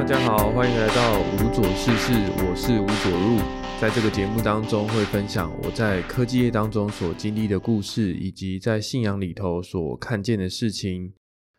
大家好，欢迎来到无左事事，我是吴左入。在这个节目当中，会分享我在科技业当中所经历的故事，以及在信仰里头所看见的事情。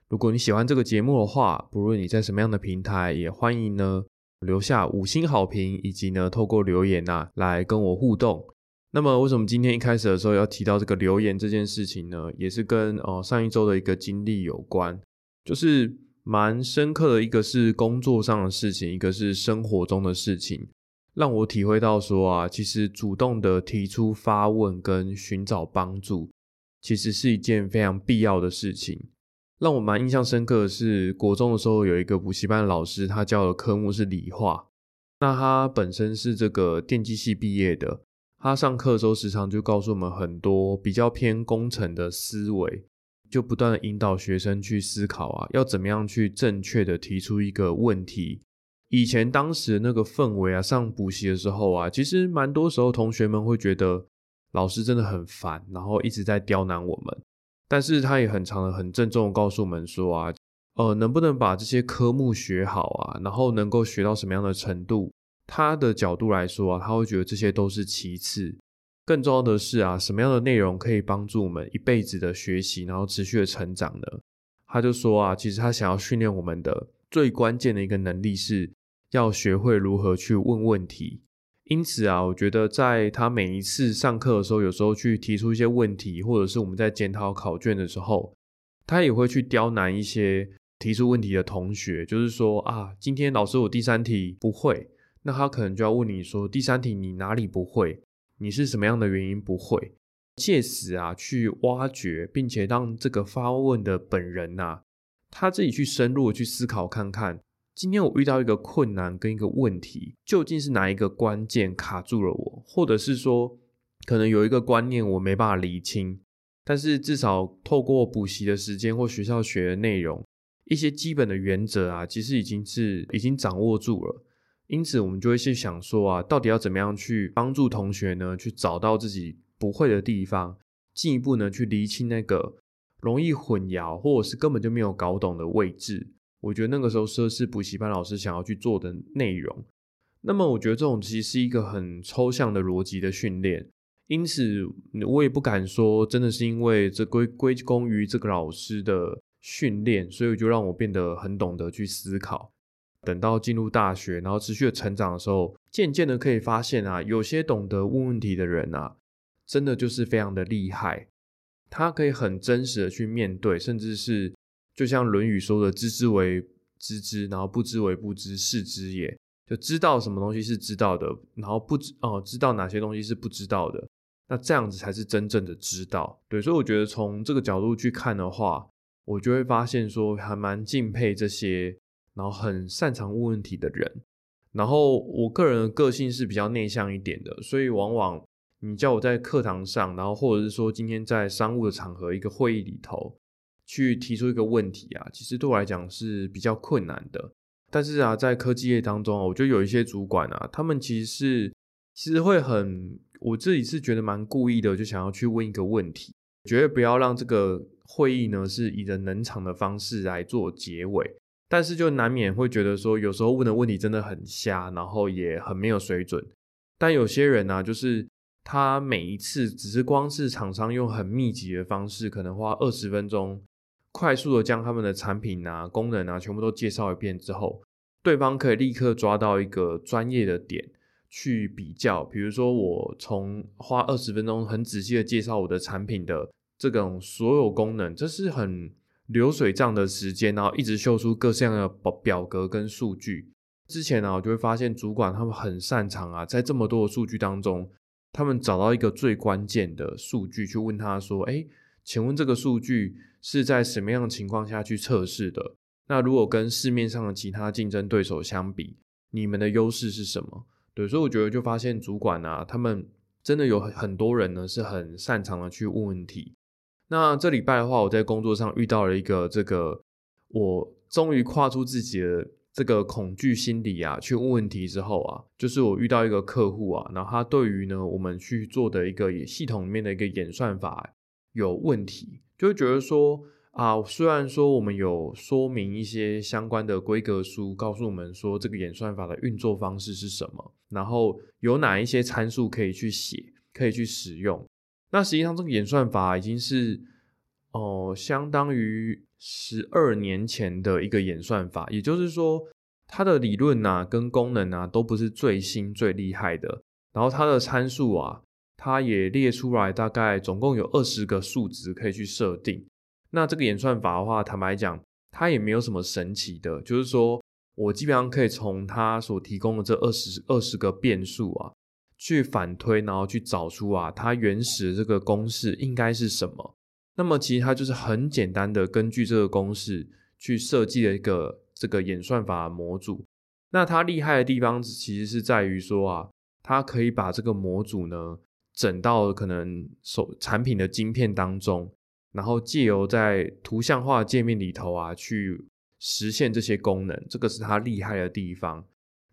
如果你喜欢这个节目的话，不论你在什么样的平台，也欢迎呢留下五星好评，以及呢透过留言呐来跟我互动。那么，为什么今天一开始的时候要提到这个留言这件事情呢？也是跟哦上一周的一个经历有关，就是蛮深刻的一个是工作上的事情，一个是生活中的事情，让我体会到说啊，其实主动的提出发问跟寻找帮助，其实是一件非常必要的事情。让我蛮印象深刻的是，国中的时候有一个补习班老师，他教的科目是理化，那他本身是这个电机系毕业的。他上课的时候，时常就告诉我们很多比较偏工程的思维，就不断的引导学生去思考啊，要怎么样去正确的提出一个问题。以前当时那个氛围啊，上补习的时候啊，其实蛮多时候同学们会觉得老师真的很烦，然后一直在刁难我们。但是他也很常的、很郑重的告诉我们说啊，呃，能不能把这些科目学好啊，然后能够学到什么样的程度？他的角度来说啊，他会觉得这些都是其次，更重要的是啊，什么样的内容可以帮助我们一辈子的学习，然后持续的成长呢？他就说啊，其实他想要训练我们的最关键的一个能力是要学会如何去问问题。因此啊，我觉得在他每一次上课的时候，有时候去提出一些问题，或者是我们在检讨考卷的时候，他也会去刁难一些提出问题的同学，就是说啊，今天老师我第三题不会。那他可能就要问你说，第三题你哪里不会？你是什么样的原因不会？借此啊去挖掘，并且让这个发问的本人呐，他自己去深入的去思考看看，今天我遇到一个困难跟一个问题，究竟是哪一个关键卡住了我？或者是说，可能有一个观念我没办法理清，但是至少透过补习的时间或学校学的内容，一些基本的原则啊，其实已经是已经掌握住了。因此，我们就会去想说啊，到底要怎么样去帮助同学呢？去找到自己不会的地方，进一步呢去厘清那个容易混淆或者是根本就没有搞懂的位置。我觉得那个时候是是补习班老师想要去做的内容。那么，我觉得这种其实是一个很抽象的逻辑的训练。因此，我也不敢说真的是因为这归归功于这个老师的训练，所以就让我变得很懂得去思考。等到进入大学，然后持续的成长的时候，渐渐的可以发现啊，有些懂得问问题的人啊，真的就是非常的厉害。他可以很真实的去面对，甚至是就像《论语》说的“知之为知之，然后不知为不知，是知也”，就知道什么东西是知道的，然后不知哦，知道哪些东西是不知道的，那这样子才是真正的知道。对，所以我觉得从这个角度去看的话，我就会发现说，还蛮敬佩这些。然后很擅长问问题的人，然后我个人的个性是比较内向一点的，所以往往你叫我在课堂上，然后或者是说今天在商务的场合一个会议里头去提出一个问题啊，其实对我来讲是比较困难的。但是啊，在科技业当中啊，我觉得有一些主管啊，他们其实是其实会很，我自己是觉得蛮故意的，就想要去问一个问题，绝对不要让这个会议呢是以人冷场的方式来做结尾。但是就难免会觉得说，有时候问的问题真的很瞎，然后也很没有水准。但有些人呢，就是他每一次只是光是厂商用很密集的方式，可能花二十分钟，快速的将他们的产品啊、功能啊全部都介绍一遍之后，对方可以立刻抓到一个专业的点去比较。比如说，我从花二十分钟很仔细的介绍我的产品的这种所有功能，这是很。流水账的时间，然后一直秀出各式样的表表格跟数据。之前呢，我就会发现主管他们很擅长啊，在这么多的数据当中，他们找到一个最关键的数据，去问他说：“哎，请问这个数据是在什么样的情况下去测试的？那如果跟市面上的其他竞争对手相比，你们的优势是什么？”对，所以我觉得就发现主管啊，他们真的有很很多人呢，是很擅长的去问问题。那这礼拜的话，我在工作上遇到了一个这个，我终于跨出自己的这个恐惧心理啊，去问问题之后啊，就是我遇到一个客户啊，然后他对于呢我们去做的一个系统里面的一个演算法有问题，就会觉得说，啊，虽然说我们有说明一些相关的规格书，告诉我们说这个演算法的运作方式是什么，然后有哪一些参数可以去写，可以去使用。那实际上这个演算法已经是哦，相当于十二年前的一个演算法，也就是说它的理论啊跟功能啊都不是最新最厉害的，然后它的参数啊。它也列出来，大概总共有二十个数值可以去设定。那这个演算法的话，坦白讲，它也没有什么神奇的，就是说我基本上可以从它所提供的这二十二十个变数啊，去反推，然后去找出啊它原始这个公式应该是什么。那么其实它就是很简单的根据这个公式去设计了一个这个演算法模组。那它厉害的地方其实是在于说啊，它可以把这个模组呢。整到可能手产品的晶片当中，然后借由在图像化界面里头啊，去实现这些功能，这个是它厉害的地方。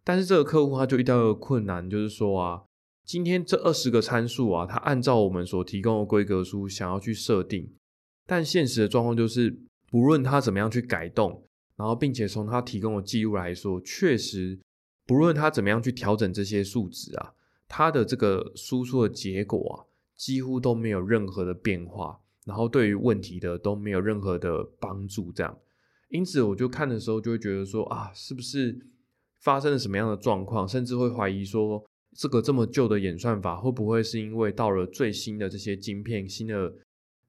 但是这个客户他就遇到一个困难，就是说啊，今天这二十个参数啊，它按照我们所提供的规格书想要去设定，但现实的状况就是，不论他怎么样去改动，然后并且从他提供的记录来说，确实不论他怎么样去调整这些数值啊。它的这个输出的结果啊，几乎都没有任何的变化，然后对于问题的都没有任何的帮助，这样，因此我就看的时候就会觉得说啊，是不是发生了什么样的状况，甚至会怀疑说，这个这么旧的演算法会不会是因为到了最新的这些晶片、新的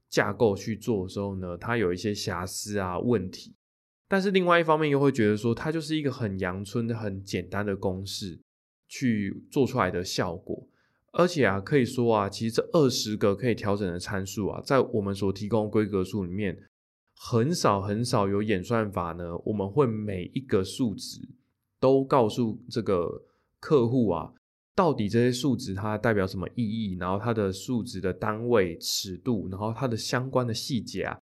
架构去做的时候呢，它有一些瑕疵啊问题，但是另外一方面又会觉得说，它就是一个很阳春的、很简单的公式。去做出来的效果，而且啊，可以说啊，其实这二十个可以调整的参数啊，在我们所提供规格数里面，很少很少有演算法呢。我们会每一个数值都告诉这个客户啊，到底这些数值它代表什么意义，然后它的数值的单位、尺度，然后它的相关的细节啊，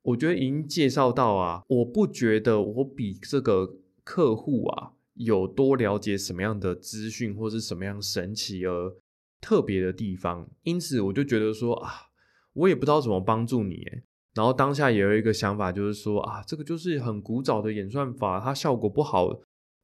我觉得已经介绍到啊，我不觉得我比这个客户啊。有多了解什么样的资讯，或是什么样神奇而特别的地方，因此我就觉得说啊，我也不知道怎么帮助你然后当下也有一个想法，就是说啊，这个就是很古早的演算法，它效果不好，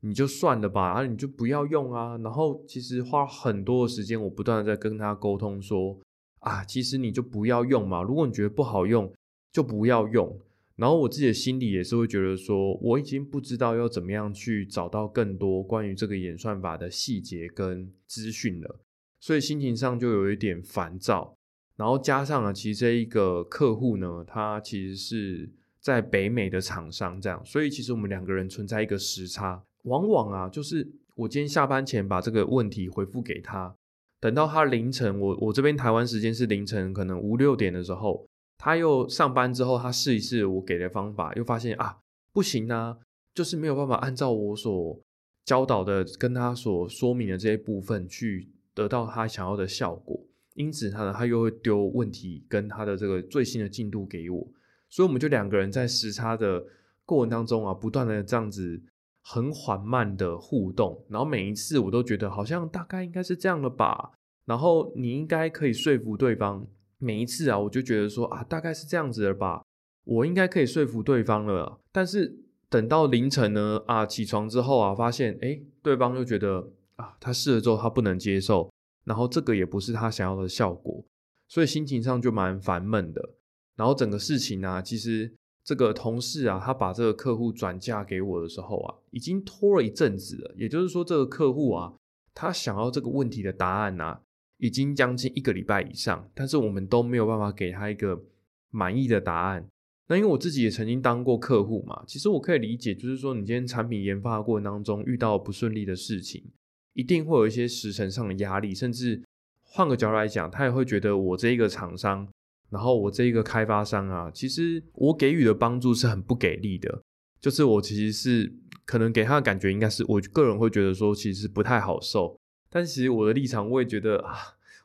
你就算了吧，啊，你就不要用啊。然后其实花很多的时间，我不断的在跟他沟通说啊，其实你就不要用嘛，如果你觉得不好用，就不要用。然后我自己的心里也是会觉得说，我已经不知道要怎么样去找到更多关于这个演算法的细节跟资讯了，所以心情上就有一点烦躁。然后加上了，其实这一个客户呢，他其实是在北美的厂商，这样，所以其实我们两个人存在一个时差。往往啊，就是我今天下班前把这个问题回复给他，等到他凌晨，我我这边台湾时间是凌晨，可能五六点的时候。他又上班之后，他试一试我给的方法，又发现啊不行啊，就是没有办法按照我所教导的、跟他所说明的这些部分去得到他想要的效果。因此，他呢，他又会丢问题跟他的这个最新的进度给我，所以我们就两个人在时差的过程当中啊，不断的这样子很缓慢的互动，然后每一次我都觉得好像大概应该是这样的吧，然后你应该可以说服对方。每一次啊，我就觉得说啊，大概是这样子的吧，我应该可以说服对方了。但是等到凌晨呢，啊，起床之后啊，发现哎，对方又觉得啊，他试了之后他不能接受，然后这个也不是他想要的效果，所以心情上就蛮烦闷的。然后整个事情呢，其实这个同事啊，他把这个客户转嫁给我的时候啊，已经拖了一阵子了。也就是说，这个客户啊，他想要这个问题的答案呢。已经将近一个礼拜以上，但是我们都没有办法给他一个满意的答案。那因为我自己也曾经当过客户嘛，其实我可以理解，就是说你今天产品研发过程当中遇到不顺利的事情，一定会有一些时程上的压力，甚至换个角度来讲，他也会觉得我这一个厂商，然后我这一个开发商啊，其实我给予的帮助是很不给力的，就是我其实是可能给他的感觉，应该是我个人会觉得说，其实不太好受。但其实我的立场，我也觉得啊，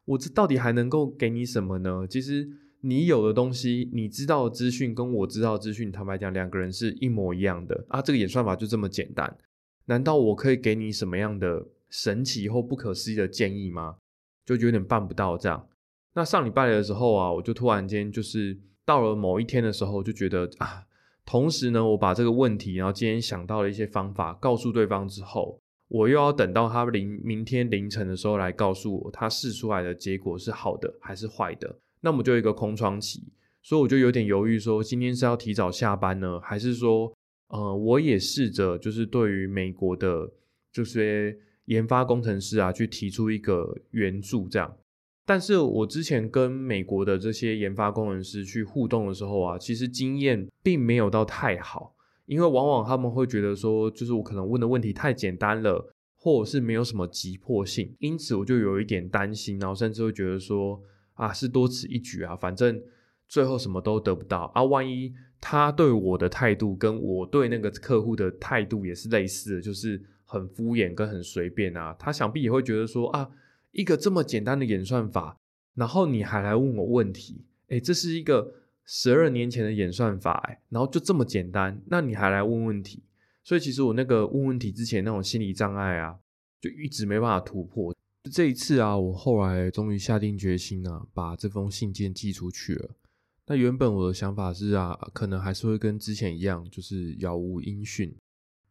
我这到底还能够给你什么呢？其实你有的东西，你知道资讯跟我知道资讯，坦白讲，两个人是一模一样的啊。这个演算法就这么简单，难道我可以给你什么样的神奇或不可思议的建议吗？就有点办不到这样。那上礼拜的时候啊，我就突然间就是到了某一天的时候，就觉得啊，同时呢，我把这个问题，然后今天想到了一些方法，告诉对方之后，我又要等到他凌明天凌晨的时候来告诉我，他试出来的结果是好的还是坏的，那么就一个空窗期，所以我就有点犹豫，说今天是要提早下班呢，还是说，呃，我也试着就是对于美国的这些研发工程师啊，去提出一个援助这样。但是我之前跟美国的这些研发工程师去互动的时候啊，其实经验并没有到太好，因为往往他们会觉得说，就是我可能问的问题太简单了，或者是没有什么急迫性，因此我就有一点担心，然后甚至会觉得说，啊，是多此一举啊，反正最后什么都得不到啊，万一他对我的态度跟我对那个客户的态度也是类似的，就是很敷衍跟很随便啊，他想必也会觉得说啊。一个这么简单的演算法，然后你还来问我问题，哎，这是一个十二年前的演算法，哎，然后就这么简单，那你还来问问题？所以其实我那个问问题之前那种心理障碍啊，就一直没办法突破。这一次啊，我后来终于下定决心啊，把这封信件寄出去了。那原本我的想法是啊，可能还是会跟之前一样，就是杳无音讯，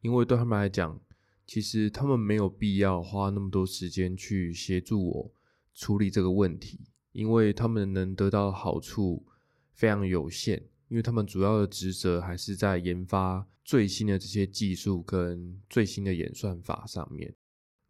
因为对他们来讲。其实他们没有必要花那么多时间去协助我处理这个问题，因为他们能得到的好处非常有限，因为他们主要的职责还是在研发最新的这些技术跟最新的演算法上面。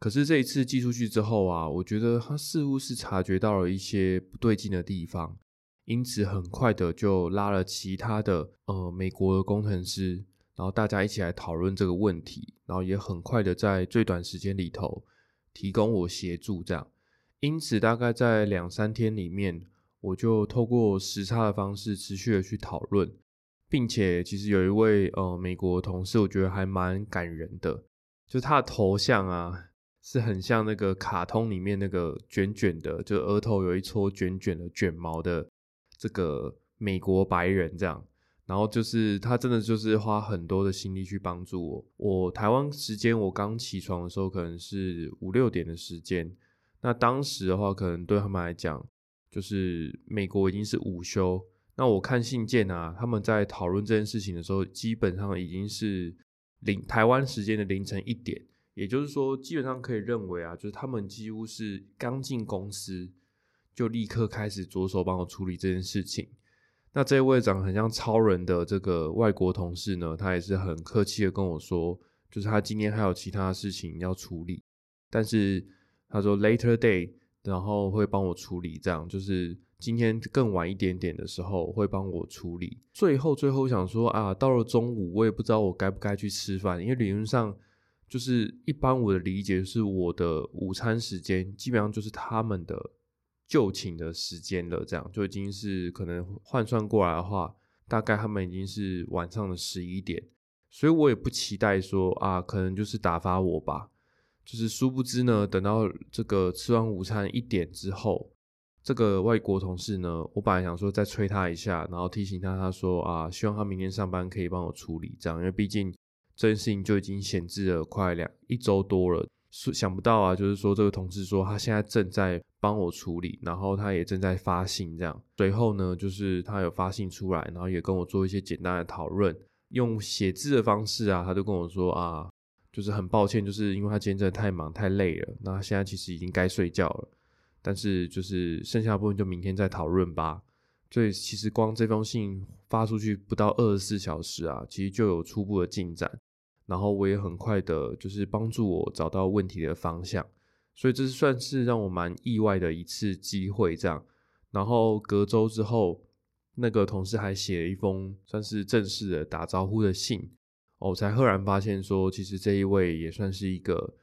可是这一次寄出去之后啊，我觉得他似乎是察觉到了一些不对劲的地方，因此很快的就拉了其他的呃美国的工程师。然后大家一起来讨论这个问题，然后也很快的在最短时间里头提供我协助，这样。因此，大概在两三天里面，我就透过时差的方式持续的去讨论，并且其实有一位呃美国同事，我觉得还蛮感人的，就他的头像啊是很像那个卡通里面那个卷卷的，就额头有一撮卷卷的卷毛的这个美国白人这样。然后就是他真的就是花很多的心力去帮助我。我台湾时间我刚起床的时候可能是五六点的时间，那当时的话可能对他们来讲就是美国已经是午休。那我看信件啊，他们在讨论这件事情的时候，基本上已经是凌台湾时间的凌晨一点，也就是说基本上可以认为啊，就是他们几乎是刚进公司就立刻开始着手帮我处理这件事情。那这位长很像超人的这个外国同事呢，他也是很客气的跟我说，就是他今天还有其他事情要处理，但是他说 later day，然后会帮我处理，这样就是今天更晚一点点的时候会帮我处理。最后最后想说啊，到了中午我也不知道我该不该去吃饭，因为理论上就是一般我的理解是我的午餐时间基本上就是他们的。就寝的时间了，这样就已经是可能换算过来的话，大概他们已经是晚上的十一点，所以我也不期待说啊，可能就是打发我吧。就是殊不知呢，等到这个吃完午餐一点之后，这个外国同事呢，我本来想说再催他一下，然后提醒他，他说啊，希望他明天上班可以帮我处理这样，因为毕竟这件事情就已经闲置了快两一周多了。想不到啊，就是说这个同事说他现在正在帮我处理，然后他也正在发信这样。随后呢，就是他有发信出来，然后也跟我做一些简单的讨论，用写字的方式啊，他就跟我说啊，就是很抱歉，就是因为他今天真的太忙太累了，那现在其实已经该睡觉了，但是就是剩下部分就明天再讨论吧。所以其实光这封信发出去不到二十四小时啊，其实就有初步的进展。然后我也很快的，就是帮助我找到问题的方向，所以这是算是让我蛮意外的一次机会。这样，然后隔周之后，那个同事还写了一封算是正式的打招呼的信，我才赫然发现说，其实这一位也算是一个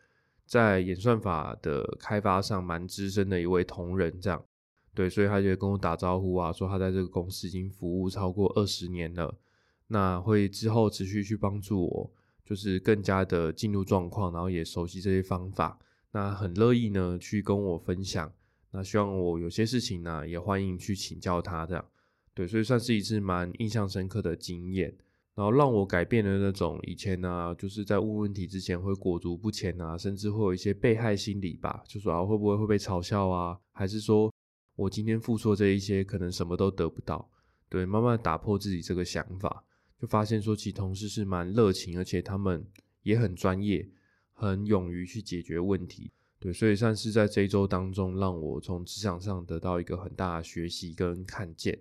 在演算法的开发上蛮资深的一位同仁。这样，对，所以他就跟我打招呼啊，说他在这个公司已经服务超过二十年了，那会之后持续去帮助我。就是更加的进入状况，然后也熟悉这些方法，那很乐意呢去跟我分享。那希望我有些事情呢，也欢迎去请教他。这样对，所以算是一次蛮印象深刻的经验，然后让我改变了那种以前呢，就是在问问题之前会裹足不前啊，甚至会有一些被害心理吧，就说啊会不会会被嘲笑啊，还是说我今天付出这一些可能什么都得不到？对，慢慢打破自己这个想法，就发现说，其实同事是蛮热情，而且他们也很专业，很勇于去解决问题。对，所以算是在这一周当中，让我从职场上得到一个很大的学习跟看见。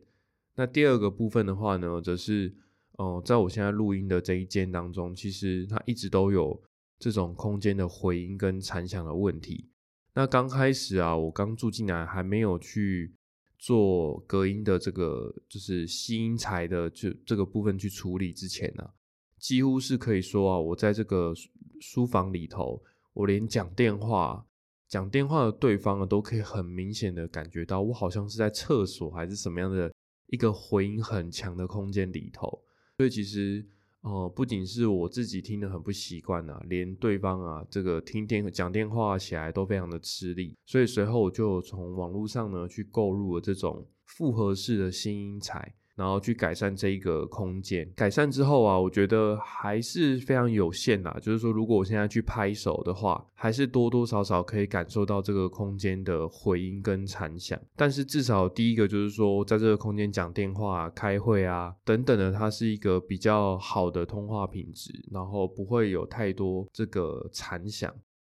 那第二个部分的话呢，则是，哦，在我现在录音的这一间当中，其实它一直都有这种空间的回音跟残响的问题。那刚开始啊，我刚住进来，还没有去。做隔音的这个就是吸音材的就这个部分去处理之前呢，几乎是可以说啊，我在这个书房里头，我连讲电话讲电话的对方啊，都可以很明显的感觉到，我好像是在厕所还是什么样的一个回音很强的空间里头，所以其实。哦，不仅是我自己听得很不习惯啊，连对方啊，这个听电讲电话起来都非常的吃力，所以随后我就从网络上呢去购入了这种复合式的新音材。然后去改善这一个空间，改善之后啊，我觉得还是非常有限啦。就是说，如果我现在去拍手的话，还是多多少少可以感受到这个空间的回音跟残响。但是至少第一个就是说，在这个空间讲电话、开会啊等等的，它是一个比较好的通话品质，然后不会有太多这个残响。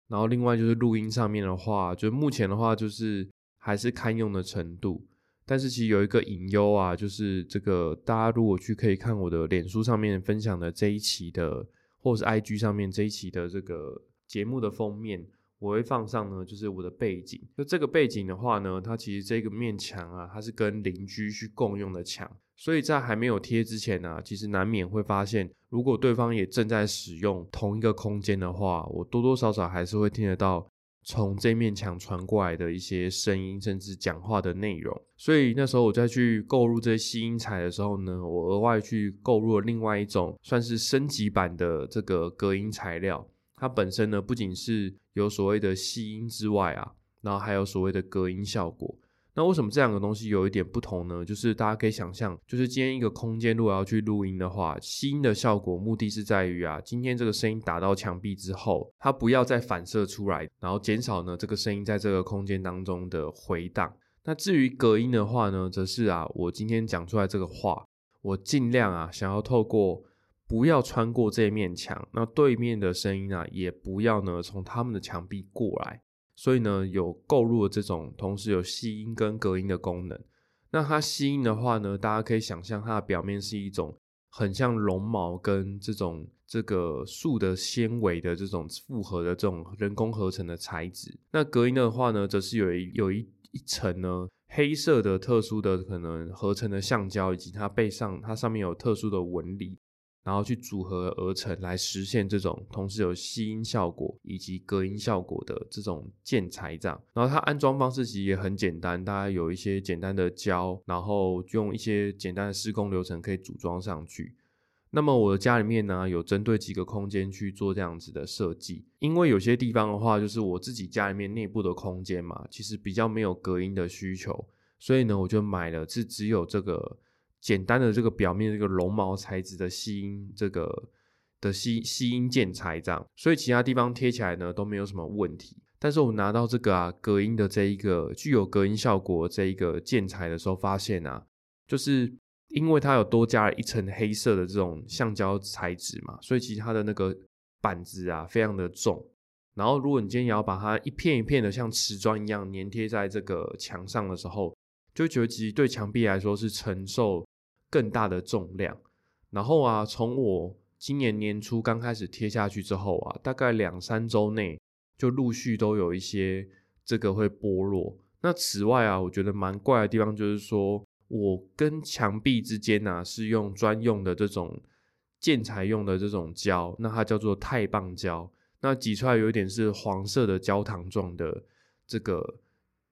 然后另外就是录音上面的话，就目前的话就是还是堪用的程度。但是其实有一个隐忧啊，就是这个大家如果去可以看我的脸书上面分享的这一期的，或者是 IG 上面这一期的这个节目的封面，我会放上呢，就是我的背景。就这个背景的话呢，它其实这个面墙啊，它是跟邻居去共用的墙，所以在还没有贴之前呢，其实难免会发现，如果对方也正在使用同一个空间的话，我多多少少还是会听得到。从这面墙传过来的一些声音，甚至讲话的内容，所以那时候我再去购入这些吸音材的时候呢，我额外去购入了另外一种算是升级版的这个隔音材料。它本身呢，不仅是有所谓的吸音之外啊，然后还有所谓的隔音效果。那为什么这两个东西有一点不同呢？就是大家可以想象，就是今天一个空间如果要去录音的话，吸音的效果目的是在于啊，今天这个声音打到墙壁之后，它不要再反射出来，然后减少呢这个声音在这个空间当中的回荡。那至于隔音的话呢，则是啊，我今天讲出来这个话，我尽量啊想要透过不要穿过这面墙，那对面的声音啊也不要呢从他们的墙壁过来。所以呢，有购入了这种同时有吸音跟隔音的功能。那它吸音的话呢，大家可以想象它的表面是一种很像绒毛跟这种这个树的纤维的这种复合的这种人工合成的材质。那隔音的话呢，则是有一有一一层呢黑色的特殊的可能合成的橡胶，以及它背上它上面有特殊的纹理。然后去组合而成，来实现这种同时有吸音效果以及隔音效果的这种建材这样。然后它安装方式其实也很简单，大家有一些简单的胶，然后用一些简单的施工流程可以组装上去。那么我的家里面呢，有针对几个空间去做这样子的设计，因为有些地方的话，就是我自己家里面内部的空间嘛，其实比较没有隔音的需求，所以呢，我就买了是只有这个。简单的这个表面这个绒毛材质的吸音这个的吸吸音建材这样，所以其他地方贴起来呢都没有什么问题。但是我拿到这个啊隔音的这一个具有隔音效果这一个建材的时候，发现啊，就是因为它有多加了一层黑色的这种橡胶材质嘛，所以其实它的那个板子啊非常的重。然后如果你今天也要把它一片一片的像瓷砖一样粘贴在这个墙上的时候，就觉得其实对墙壁来说是承受。更大的重量，然后啊，从我今年年初刚开始贴下去之后啊，大概两三周内就陆续都有一些这个会剥落。那此外啊，我觉得蛮怪的地方就是说，我跟墙壁之间呢是用专用的这种建材用的这种胶，那它叫做钛棒胶，那挤出来有一点是黄色的焦糖状的这个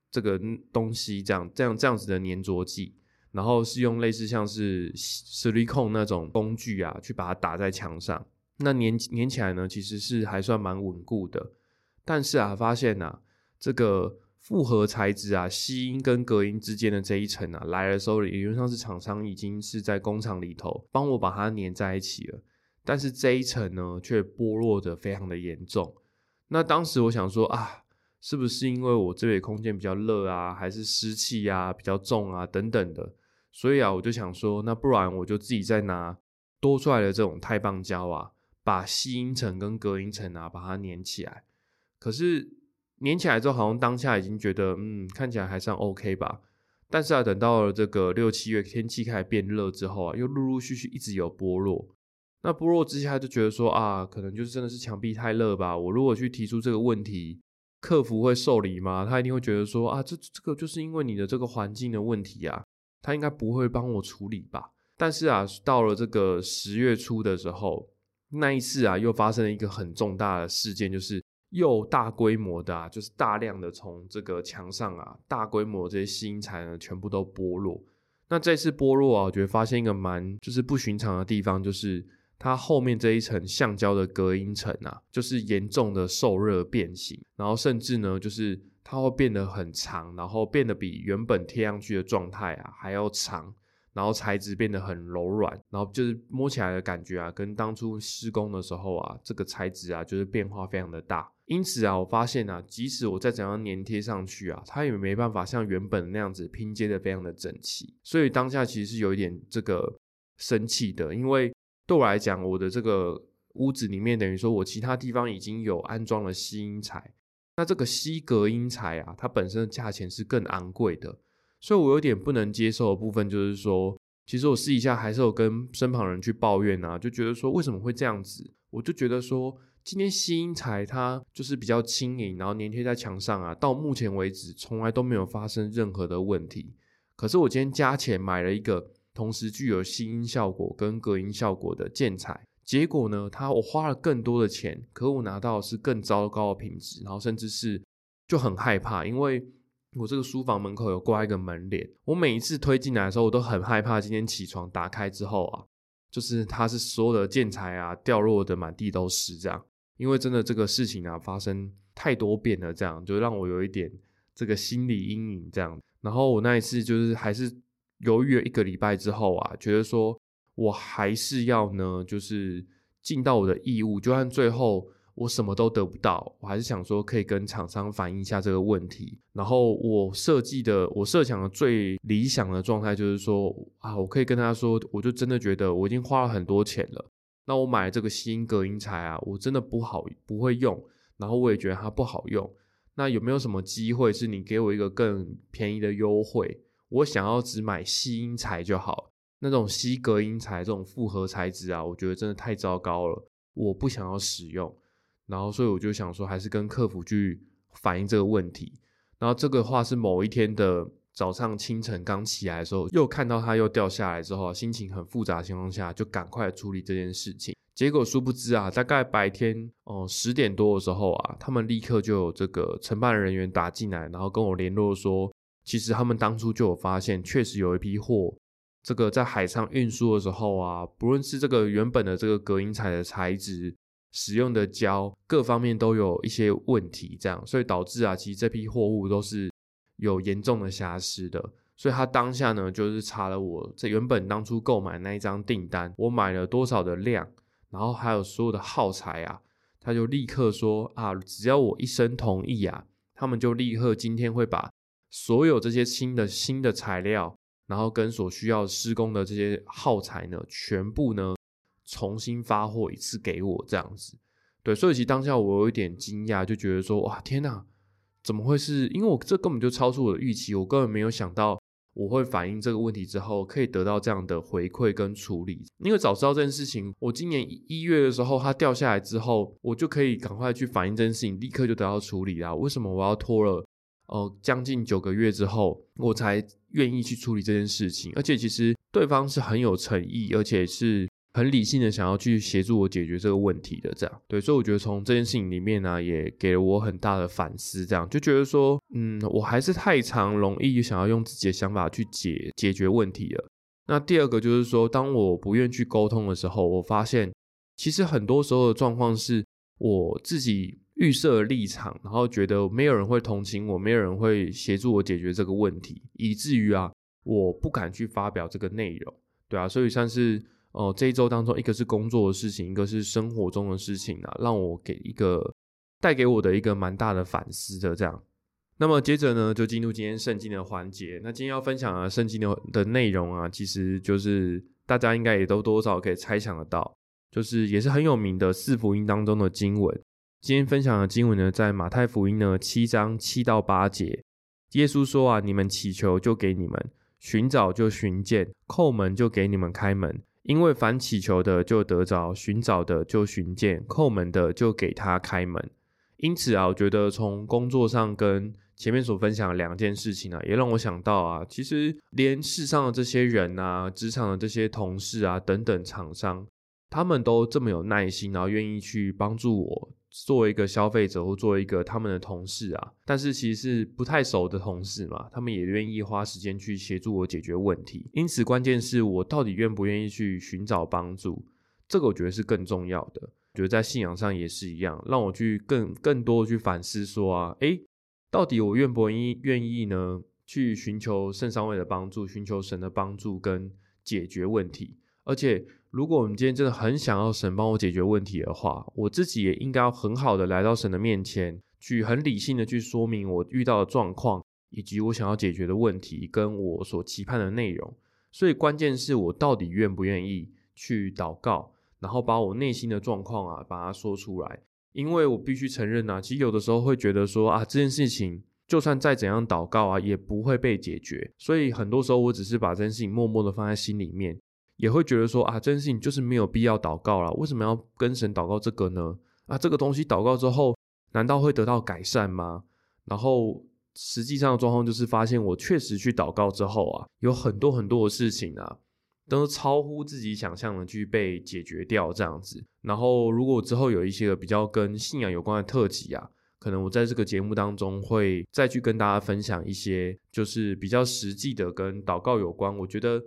这个东西，这样这样这样子的粘着剂。然后是用类似像是 silicon 那种工具啊，去把它打在墙上。那粘粘起来呢，其实是还算蛮稳固的。但是啊，发现啊，这个复合材质啊，吸音跟隔音之间的这一层啊，来的时候理论上是厂商已经是在工厂里头帮我把它粘在一起了。但是这一层呢，却剥落的非常的严重。那当时我想说啊。是不是因为我这里空间比较热啊，还是湿气啊比较重啊等等的，所以啊，我就想说，那不然我就自己再拿多出来的这种钛棒胶啊，把吸音层跟隔音层啊，把它粘起来。可是粘起来之后，好像当下已经觉得，嗯，看起来还算 OK 吧。但是啊，等到了这个六七月天气开始变热之后啊，又陆陆续续一直有剥落。那剥落之下就觉得说啊，可能就是真的是墙壁太热吧。我如果去提出这个问题，客服会受理吗？他一定会觉得说啊，这这个就是因为你的这个环境的问题啊。他应该不会帮我处理吧？但是啊，到了这个十月初的时候，那一次啊，又发生了一个很重大的事件，就是又大规模的，啊，就是大量的从这个墙上啊，大规模这些吸音材呢，全部都剥落。那这次剥落啊，我觉得发现一个蛮就是不寻常的地方，就是它后面这一层橡胶的隔音层啊，就是严重的受热变形，然后甚至呢，就是。它会变得很长，然后变得比原本贴上去的状态啊还要长，然后材质变得很柔软，然后就是摸起来的感觉啊，跟当初施工的时候啊，这个材质啊就是变化非常的大。因此啊，我发现啊，即使我再怎样粘贴上去啊，它也没办法像原本那样子拼接的非常的整齐。所以当下其实是有一点这个生气的，因为对我来讲，我的这个屋子里面等于说我其他地方已经有安装了吸音材。那这个吸隔音材啊，它本身的价钱是更昂贵的，所以我有点不能接受的部分就是说，其实我试一下还是有跟身旁人去抱怨啊，就觉得说为什么会这样子？我就觉得说，今天吸音材它就是比较轻盈，然后粘贴在墙上啊，到目前为止从来都没有发生任何的问题。可是我今天加钱买了一个同时具有吸音效果跟隔音效果的建材。结果呢？他我花了更多的钱，可我拿到是更糟糕的品质，然后甚至是就很害怕，因为我这个书房门口有挂一个门帘，我每一次推进来的时候，我都很害怕今天起床打开之后啊，就是它是所有的建材啊掉落的满地都是这样，因为真的这个事情啊发生太多遍了，这样就让我有一点这个心理阴影这样。然后我那一次就是还是犹豫了一个礼拜之后啊，觉得说。我还是要呢，就是尽到我的义务，就算最后我什么都得不到，我还是想说可以跟厂商反映一下这个问题。然后我设计的，我设想的最理想的状态就是说啊，我可以跟他说，我就真的觉得我已经花了很多钱了，那我买这个吸音隔音材啊，我真的不好不会用，然后我也觉得它不好用。那有没有什么机会是你给我一个更便宜的优惠？我想要只买吸音材就好。那种吸隔音材这种复合材质啊，我觉得真的太糟糕了，我不想要使用。然后，所以我就想说，还是跟客服去反映这个问题。然后，这个话是某一天的早上清晨刚起来的时候，又看到它又掉下来之后，心情很复杂的情况下，就赶快处理这件事情。结果殊不知啊，大概白天哦十点多的时候啊，他们立刻就有这个承办人员打进来，然后跟我联络说，其实他们当初就有发现，确实有一批货。这个在海上运输的时候啊，不论是这个原本的这个隔音材的材质、使用的胶各方面都有一些问题，这样，所以导致啊，其实这批货物都是有严重的瑕疵的。所以他当下呢，就是查了我这原本当初购买那一张订单，我买了多少的量，然后还有所有的耗材啊，他就立刻说啊，只要我一声同意啊，他们就立刻今天会把所有这些新的新的材料。然后跟所需要施工的这些耗材呢，全部呢重新发货一次给我这样子，对，所以其实当下我有一点惊讶，就觉得说哇天哪，怎么会是？因为我这根本就超出我的预期，我根本没有想到我会反映这个问题之后可以得到这样的回馈跟处理。因为早知道这件事情，我今年一月的时候它掉下来之后，我就可以赶快去反映这件事情，立刻就得到处理啦。为什么我要拖了？哦，将近九个月之后，我才愿意去处理这件事情。而且其实对方是很有诚意，而且是很理性的，想要去协助我解决这个问题的。这样对，所以我觉得从这件事情里面呢，也给了我很大的反思。这样就觉得说，嗯，我还是太常容易想要用自己的想法去解解决问题了。那第二个就是说，当我不愿去沟通的时候，我发现其实很多时候的状况是我自己。预设立场，然后觉得没有人会同情我，没有人会协助我解决这个问题，以至于啊，我不敢去发表这个内容，对啊，所以算是哦这一周当中，一个是工作的事情，一个是生活中的事情啊，让我给一个带给我的一个蛮大的反思的这样。那么接着呢，就进入今天圣经的环节。那今天要分享的圣经的的内容啊，其实就是大家应该也都多少可以猜想得到，就是也是很有名的四福音当中的经文。今天分享的经文呢，在马太福音呢七章七到八节，耶稣说啊：“你们祈求，就给你们；寻找，就寻见；叩门，就给你们开门。因为凡祈求的，就得着；寻找的，就寻见；叩门的，就给他开门。因此啊，我觉得从工作上跟前面所分享的两件事情啊，也让我想到啊，其实连世上的这些人啊，职场的这些同事啊，等等厂商，他们都这么有耐心，然后愿意去帮助我，作为一个消费者或作为一个他们的同事啊，但是其实是不太熟的同事嘛，他们也愿意花时间去协助我解决问题。因此，关键是我到底愿不愿意去寻找帮助，这个我觉得是更重要的。觉得在信仰上也是一样，让我去更更多去反思说啊，诶。到底我愿不愿意愿意呢？去寻求圣上位的帮助，寻求神的帮助跟解决问题。而且，如果我们今天真的很想要神帮我解决问题的话，我自己也应该要很好的来到神的面前，去很理性的去说明我遇到的状况，以及我想要解决的问题，跟我所期盼的内容。所以，关键是我到底愿不愿意去祷告，然后把我内心的状况啊，把它说出来。因为我必须承认呐，其实有的时候会觉得说啊，这件事情就算再怎样祷告啊，也不会被解决。所以很多时候我只是把这件事情默默的放在心里面，也会觉得说啊，这件事情就是没有必要祷告了。为什么要跟神祷告这个呢？啊，这个东西祷告之后，难道会得到改善吗？然后实际上的状况就是发现，我确实去祷告之后啊，有很多很多的事情啊。都超乎自己想象的去被解决掉这样子，然后如果之后有一些比较跟信仰有关的特辑啊，可能我在这个节目当中会再去跟大家分享一些，就是比较实际的跟祷告有关。我觉得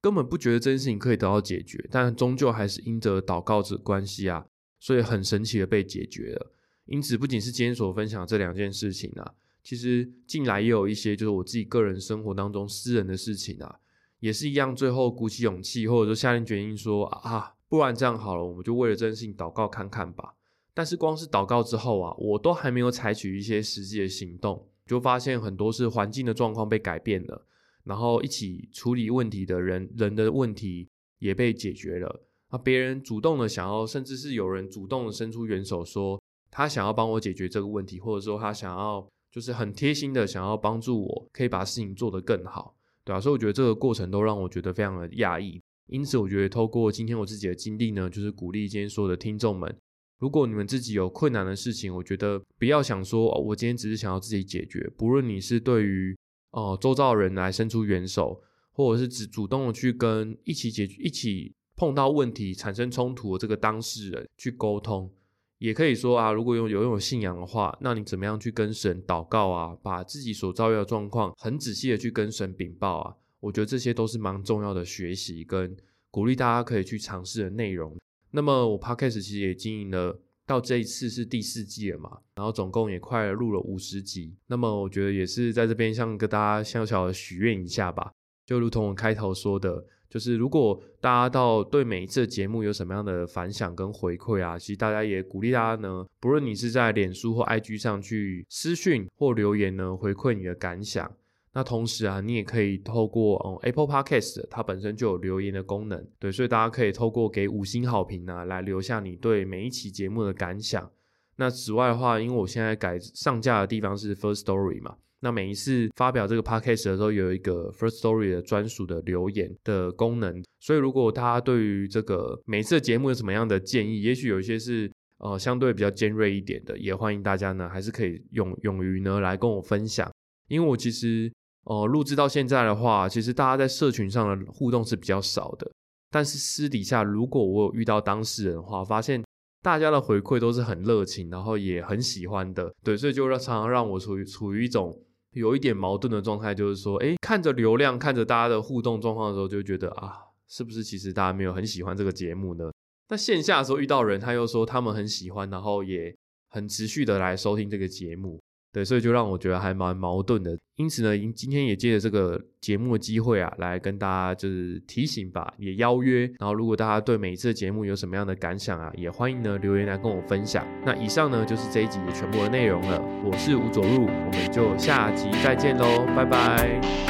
根本不觉得这件事情可以得到解决，但终究还是因着祷告这关系啊，所以很神奇的被解决了。因此，不仅是今天所分享这两件事情啊，其实近来也有一些就是我自己个人生活当中私人的事情啊。也是一样，最后鼓起勇气，或者说下定决心说啊，不然这样好了，我们就为了这件事情祷告看看吧。但是光是祷告之后啊，我都还没有采取一些实际的行动，就发现很多是环境的状况被改变了，然后一起处理问题的人人的问题也被解决了。啊，别人主动的想要，甚至是有人主动的伸出援手，说他想要帮我解决这个问题，或者说他想要就是很贴心的想要帮助我，可以把事情做得更好。对啊，所以我觉得这个过程都让我觉得非常的讶异。因此，我觉得透过今天我自己的经历呢，就是鼓励今天所有的听众们，如果你们自己有困难的事情，我觉得不要想说，哦我今天只是想要自己解决。不论你是对于哦周遭的人来伸出援手，或者是只主动的去跟一起解决、一起碰到问题产生冲突的这个当事人去沟通。也可以说啊，如果有有有信仰的话，那你怎么样去跟神祷告啊？把自己所遭遇的状况很仔细的去跟神禀报啊？我觉得这些都是蛮重要的学习跟鼓励大家可以去尝试的内容。那么我 podcast 其实也经营了到这一次是第四季了嘛，然后总共也快录了五十集。那么我觉得也是在这边像跟大家小小的许愿一下吧，就如同我开头说的。就是如果大家到对每一次节目有什么样的反响跟回馈啊，其实大家也鼓励大家呢，不论你是在脸书或 IG 上去私讯或留言呢，回馈你的感想。那同时啊，你也可以透过嗯 Apple Podcast，它本身就有留言的功能，对，所以大家可以透过给五星好评呢，来留下你对每一期节目的感想。那此外的话，因为我现在改上架的地方是 First Story 嘛。那每一次发表这个 podcast 的时候，有一个 first story 的专属的留言的功能，所以如果大家对于这个每一次的节目有什么样的建议，也许有一些是呃相对比较尖锐一点的，也欢迎大家呢还是可以勇勇于呢来跟我分享，因为我其实哦录制到现在的话，其实大家在社群上的互动是比较少的，但是私底下如果我有遇到当事人的话，发现大家的回馈都是很热情，然后也很喜欢的，对，所以就让常常让我处于处于一种。有一点矛盾的状态，就是说，哎，看着流量，看着大家的互动状况的时候，就觉得啊，是不是其实大家没有很喜欢这个节目呢？那线下的时候遇到人，他又说他们很喜欢，然后也很持续的来收听这个节目。对，所以就让我觉得还蛮矛盾的。因此呢，今天也借着这个节目的机会啊，来跟大家就是提醒吧，也邀约。然后，如果大家对每一次的节目有什么样的感想啊，也欢迎呢留言来跟我分享。那以上呢就是这一集的全部的内容了。我是吴佐入，我们就下集再见喽，拜拜。